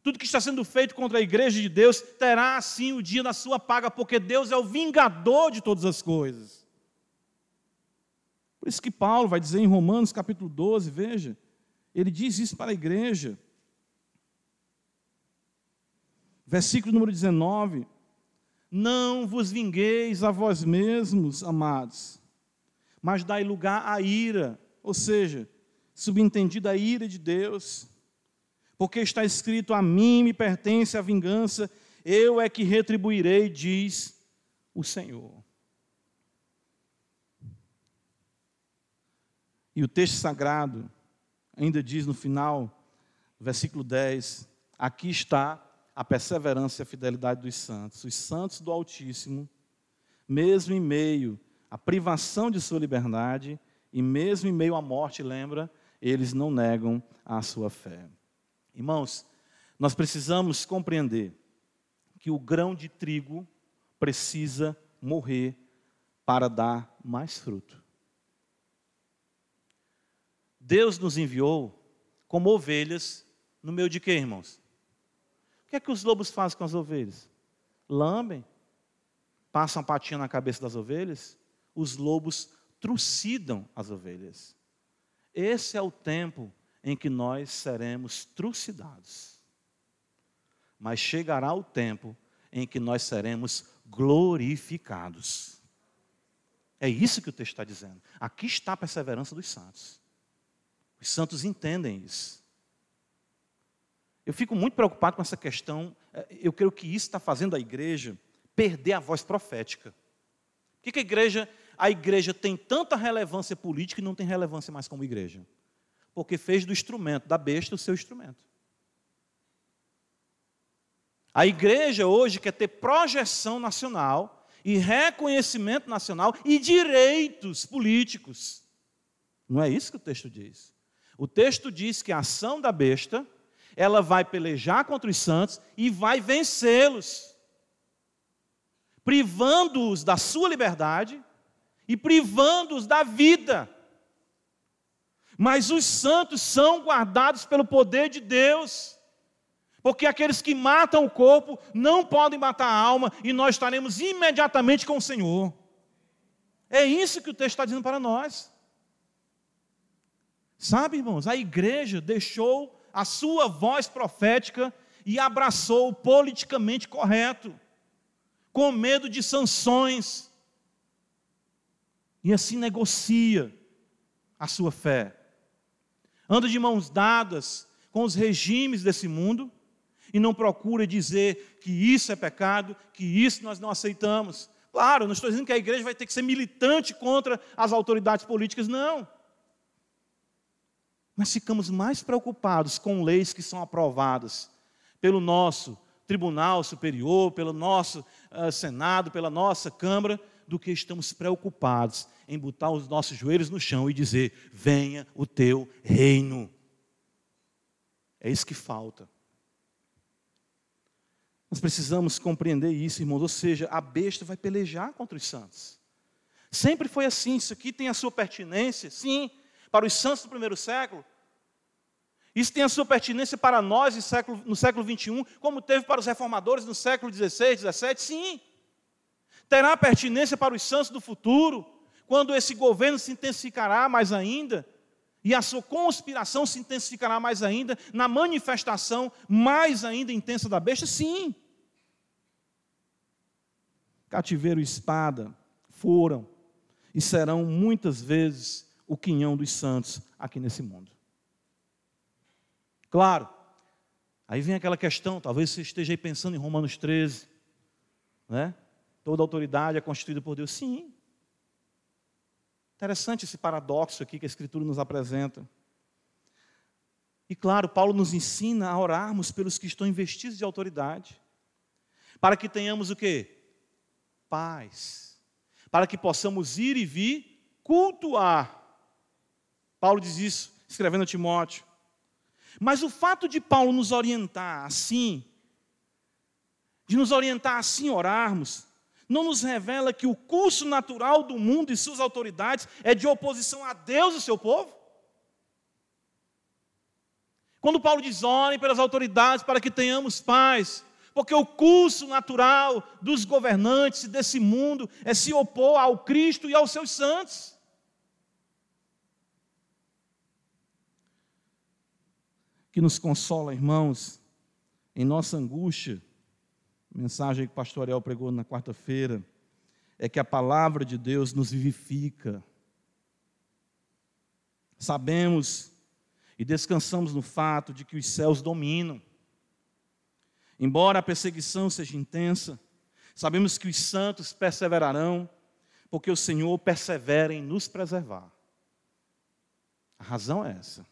tudo que está sendo feito contra a igreja de Deus terá assim o dia da sua paga, porque Deus é o vingador de todas as coisas. Por isso que Paulo vai dizer em Romanos capítulo 12, veja, ele diz isso para a igreja. Versículo número 19. Não vos vingueis a vós mesmos, amados, mas dai lugar à ira, ou seja, subentendida a ira de Deus, porque está escrito: A mim me pertence a vingança, eu é que retribuirei, diz o Senhor. E o texto sagrado ainda diz no final, versículo 10: Aqui está a perseverança e a fidelidade dos santos. Os santos do Altíssimo, mesmo em meio à privação de sua liberdade, e mesmo em meio à morte, lembra, eles não negam a sua fé. Irmãos, nós precisamos compreender que o grão de trigo precisa morrer para dar mais fruto. Deus nos enviou como ovelhas no meio de quê, irmãos? O que é que os lobos fazem com as ovelhas? Lambem, passam patinha na cabeça das ovelhas, os lobos trucidam as ovelhas. Esse é o tempo em que nós seremos trucidados. Mas chegará o tempo em que nós seremos glorificados. É isso que o texto está dizendo. Aqui está a perseverança dos santos. Os santos entendem isso. Eu fico muito preocupado com essa questão. É, eu creio que isso está fazendo a igreja perder a voz profética. Por que, a igreja, a igreja tem tanta relevância política e não tem relevância mais como igreja? Porque fez do instrumento, da besta, o seu instrumento. A igreja hoje quer ter projeção nacional e reconhecimento nacional e direitos políticos. Não é isso que o texto diz. O texto diz que a ação da besta ela vai pelejar contra os santos e vai vencê-los, privando-os da sua liberdade e privando-os da vida. Mas os santos são guardados pelo poder de Deus. Porque aqueles que matam o corpo não podem matar a alma, e nós estaremos imediatamente com o Senhor. É isso que o texto está dizendo para nós. Sabe, irmãos, a igreja deixou a sua voz profética e abraçou o politicamente correto, com medo de sanções. E assim negocia a sua fé. Anda de mãos dadas com os regimes desse mundo e não procura dizer que isso é pecado, que isso nós não aceitamos. Claro, não estou dizendo que a igreja vai ter que ser militante contra as autoridades políticas, não mas ficamos mais preocupados com leis que são aprovadas pelo nosso Tribunal Superior, pelo nosso uh, Senado, pela nossa Câmara, do que estamos preocupados em botar os nossos joelhos no chão e dizer: venha o teu reino. É isso que falta. Nós precisamos compreender isso, irmãos. Ou seja, a besta vai pelejar contra os santos. Sempre foi assim. Isso aqui tem a sua pertinência, sim, para os santos do primeiro século. Isso tem a sua pertinência para nós no século, no século 21, como teve para os reformadores no século 16, 17, sim. Terá pertinência para os santos do futuro, quando esse governo se intensificará mais ainda, e a sua conspiração se intensificará mais ainda, na manifestação mais ainda intensa da besta, sim. Cativeiro e espada foram e serão muitas vezes o quinhão dos santos aqui nesse mundo. Claro, aí vem aquela questão, talvez você esteja aí pensando em Romanos 13, né? Toda autoridade é constituída por Deus. Sim. Interessante esse paradoxo aqui que a Escritura nos apresenta. E claro, Paulo nos ensina a orarmos pelos que estão investidos de autoridade, para que tenhamos o quê? Paz. Para que possamos ir e vir cultuar. Paulo diz isso, escrevendo a Timóteo. Mas o fato de Paulo nos orientar assim, de nos orientar assim orarmos, não nos revela que o curso natural do mundo e suas autoridades é de oposição a Deus e seu povo? Quando Paulo diz: orem pelas autoridades para que tenhamos paz, porque o curso natural dos governantes desse mundo é se opor ao Cristo e aos seus santos. que nos consola, irmãos, em nossa angústia mensagem que o pastor Ariel pregou na quarta-feira é que a palavra de Deus nos vivifica. Sabemos e descansamos no fato de que os céus dominam. Embora a perseguição seja intensa, sabemos que os santos perseverarão, porque o Senhor persevera em nos preservar. A razão é essa.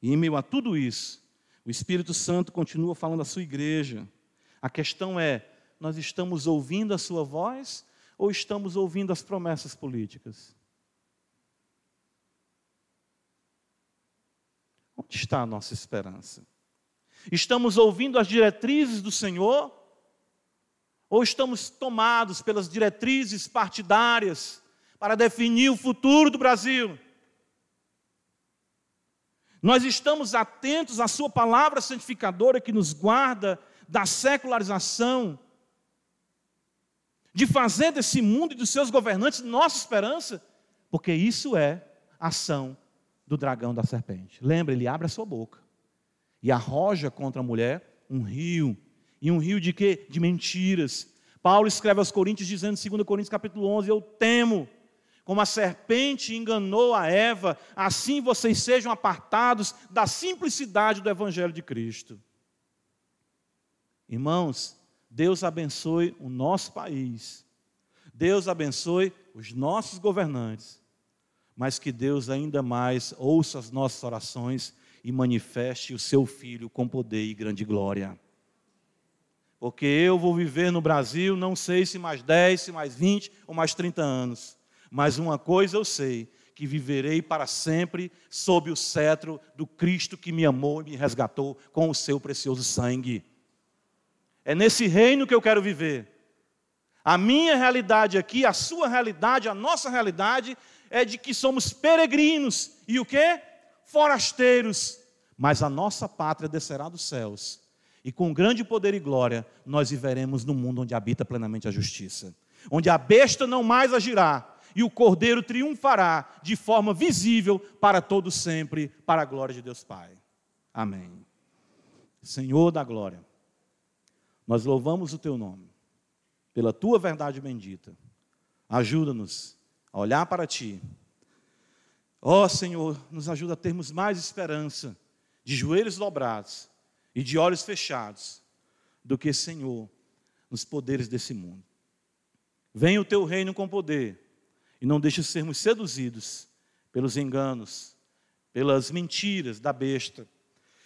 E em meio a tudo isso, o Espírito Santo continua falando à sua igreja. A questão é: nós estamos ouvindo a sua voz ou estamos ouvindo as promessas políticas? Onde está a nossa esperança? Estamos ouvindo as diretrizes do Senhor? Ou estamos tomados pelas diretrizes partidárias para definir o futuro do Brasil? Nós estamos atentos à Sua palavra santificadora que nos guarda da secularização, de fazer desse mundo e dos seus governantes nossa esperança, porque isso é ação do dragão da serpente. Lembra, ele abre a sua boca e arroja contra a mulher um rio. E um rio de quê? De mentiras. Paulo escreve aos Coríntios dizendo, 2 Coríntios capítulo 11, eu temo, como a serpente enganou a Eva, assim vocês sejam apartados da simplicidade do evangelho de Cristo. Irmãos, Deus abençoe o nosso país. Deus abençoe os nossos governantes mas que Deus ainda mais ouça as nossas orações e manifeste o seu Filho com poder e grande glória. Porque eu vou viver no Brasil, não sei se mais 10, se mais 20 ou mais 30 anos, mas uma coisa eu sei, que viverei para sempre sob o cetro do Cristo que me amou e me resgatou com o seu precioso sangue. É nesse reino que eu quero viver. A minha realidade aqui, a sua realidade, a nossa realidade é de que somos peregrinos e o que? Forasteiros. Mas a nossa pátria descerá dos céus. E com grande poder e glória, nós viveremos no mundo onde habita plenamente a justiça. Onde a besta não mais agirá, e o cordeiro triunfará de forma visível para todo sempre, para a glória de Deus Pai. Amém. Senhor da glória, nós louvamos o teu nome, pela tua verdade bendita. Ajuda-nos a olhar para Ti. Ó oh, Senhor, nos ajuda a termos mais esperança, de joelhos dobrados e de olhos fechados, do que, Senhor, nos poderes desse mundo. Venha o Teu reino com poder e não deixe sermos seduzidos pelos enganos, pelas mentiras da besta.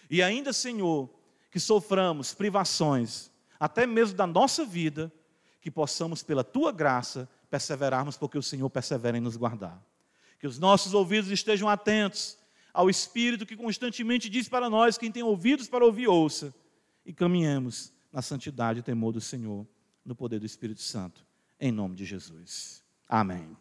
E ainda, Senhor, que soframos privações, até mesmo da nossa vida, que possamos, pela Tua graça, perseverarmos, porque o Senhor persevera em nos guardar. Que os nossos ouvidos estejam atentos ao Espírito que constantemente diz para nós: quem tem ouvidos para ouvir, ouça. E caminhemos na santidade e temor do Senhor, no poder do Espírito Santo. Em nome de Jesus. Amém.